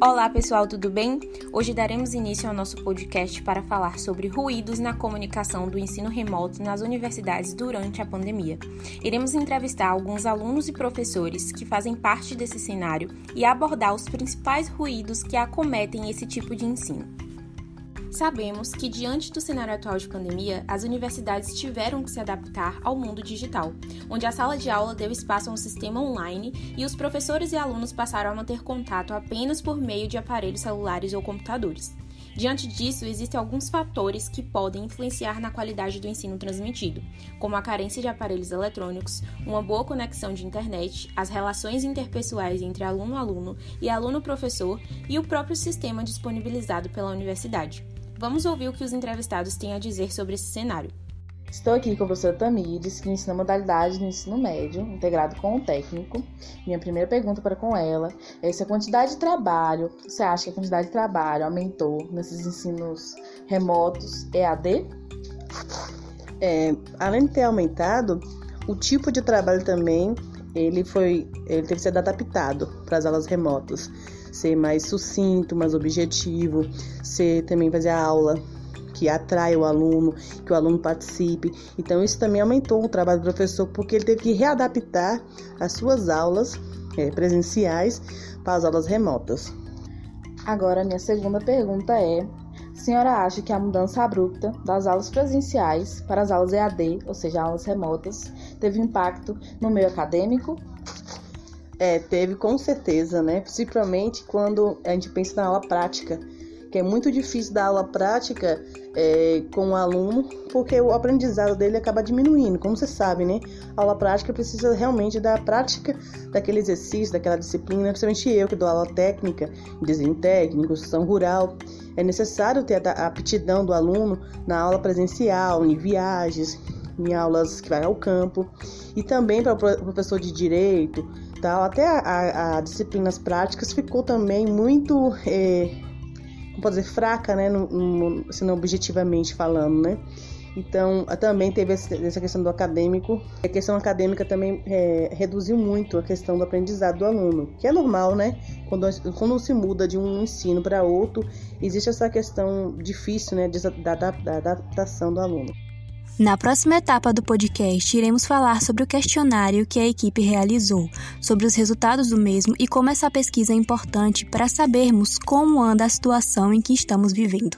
Olá pessoal, tudo bem? Hoje daremos início ao nosso podcast para falar sobre ruídos na comunicação do ensino remoto nas universidades durante a pandemia. Iremos entrevistar alguns alunos e professores que fazem parte desse cenário e abordar os principais ruídos que acometem esse tipo de ensino. Sabemos que, diante do cenário atual de pandemia, as universidades tiveram que se adaptar ao mundo digital, onde a sala de aula deu espaço a um sistema online e os professores e alunos passaram a manter contato apenas por meio de aparelhos celulares ou computadores. Diante disso, existem alguns fatores que podem influenciar na qualidade do ensino transmitido, como a carência de aparelhos eletrônicos, uma boa conexão de internet, as relações interpessoais entre aluno-aluno e aluno-professor e o próprio sistema disponibilizado pela universidade. Vamos ouvir o que os entrevistados têm a dizer sobre esse cenário. Estou aqui com a professora Tamires, que ensina modalidade do ensino médio, integrado com o técnico. Minha primeira pergunta para com ela é se a quantidade de trabalho, você acha que a quantidade de trabalho aumentou nesses ensinos remotos EAD? É, além de ter aumentado, o tipo de trabalho também ele foi, ele teve que ser adaptado para as aulas remotas ser mais sucinto, mais objetivo, ser também fazer a aula que atrai o aluno, que o aluno participe. Então, isso também aumentou o trabalho do professor, porque ele teve que readaptar as suas aulas é, presenciais para as aulas remotas. Agora, minha segunda pergunta é: senhora acha que a mudança abrupta das aulas presenciais para as aulas EAD, ou seja, aulas remotas, teve impacto no meio acadêmico é, teve com certeza, né? Principalmente quando a gente pensa na aula prática, que é muito difícil dar aula prática é, com o aluno, porque o aprendizado dele acaba diminuindo. Como você sabe, né? A aula prática precisa realmente da prática daquele exercício, daquela disciplina, principalmente eu que dou aula técnica, desenho técnico, construção rural. É necessário ter a aptidão do aluno na aula presencial, em viagens, em aulas que vai ao campo, e também para o professor de direito, tal, até a, a, a disciplinas práticas ficou também muito, é, como pode dizer, fraca, né, no, no, assim, objetivamente falando, né. Então, também teve essa questão do acadêmico. A questão acadêmica também é, reduziu muito a questão do aprendizado do aluno, que é normal, né? Quando, quando se muda de um ensino para outro, existe essa questão difícil, né, da, da, da adaptação do aluno. Na próxima etapa do podcast, iremos falar sobre o questionário que a equipe realizou, sobre os resultados do mesmo e como essa pesquisa é importante para sabermos como anda a situação em que estamos vivendo.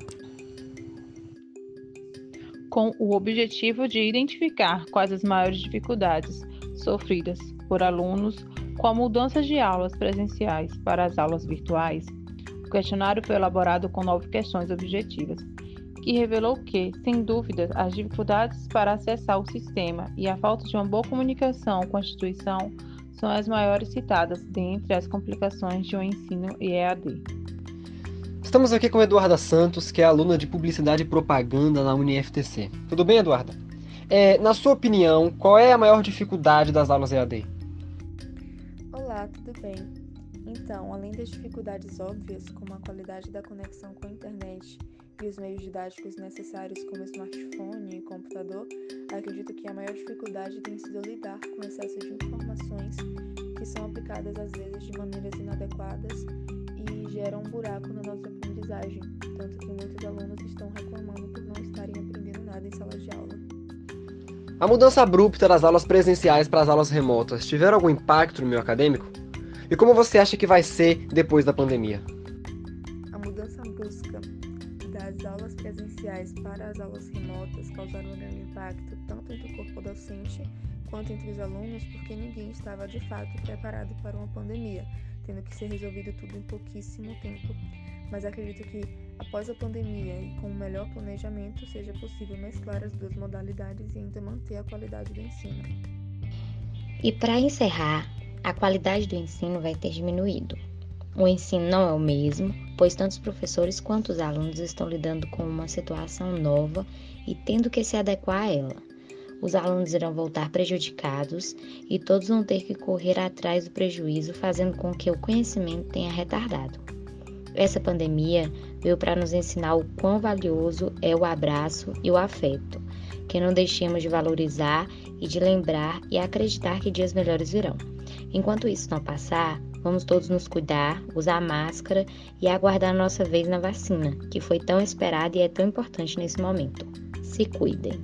Com o objetivo de identificar quais as maiores dificuldades sofridas por alunos com a mudança de aulas presenciais para as aulas virtuais, o questionário foi elaborado com nove questões objetivas que revelou que, sem dúvida, as dificuldades para acessar o sistema e a falta de uma boa comunicação com a instituição são as maiores citadas dentre as complicações de um ensino EAD. Estamos aqui com Eduarda Santos, que é aluna de Publicidade e Propaganda na UniFTC. Tudo bem, Eduarda? É, na sua opinião, qual é a maior dificuldade das aulas EAD? Olá, tudo bem? Então, além das dificuldades óbvias, como a qualidade da conexão com a internet e os meios didáticos necessários como smartphone e computador, acredito que a maior dificuldade tem sido lidar com o excesso de informações que são aplicadas às vezes de maneiras inadequadas e geram um buraco na nossa aprendizagem, tanto que muitos alunos estão reclamando por não estarem aprendendo nada em sala de aula. A mudança abrupta das aulas presenciais para as aulas remotas tiveram algum impacto no meio acadêmico? E como você acha que vai ser depois da pandemia? As aulas presenciais para as aulas remotas causaram um grande impacto tanto entre o corpo docente quanto entre os alunos, porque ninguém estava de fato preparado para uma pandemia, tendo que ser resolvido tudo em pouquíssimo tempo. Mas acredito que, após a pandemia e com um melhor planejamento, seja possível mesclar as duas modalidades e ainda manter a qualidade do ensino. E para encerrar, a qualidade do ensino vai ter diminuído. O ensino não é o mesmo, pois tanto os professores quanto os alunos estão lidando com uma situação nova e tendo que se adequar a ela. Os alunos irão voltar prejudicados e todos vão ter que correr atrás do prejuízo, fazendo com que o conhecimento tenha retardado. Essa pandemia veio para nos ensinar o quão valioso é o abraço e o afeto, que não deixemos de valorizar e de lembrar e acreditar que dias melhores virão. Enquanto isso não passar, Vamos todos nos cuidar, usar máscara e aguardar nossa vez na vacina, que foi tão esperada e é tão importante nesse momento. Se cuidem.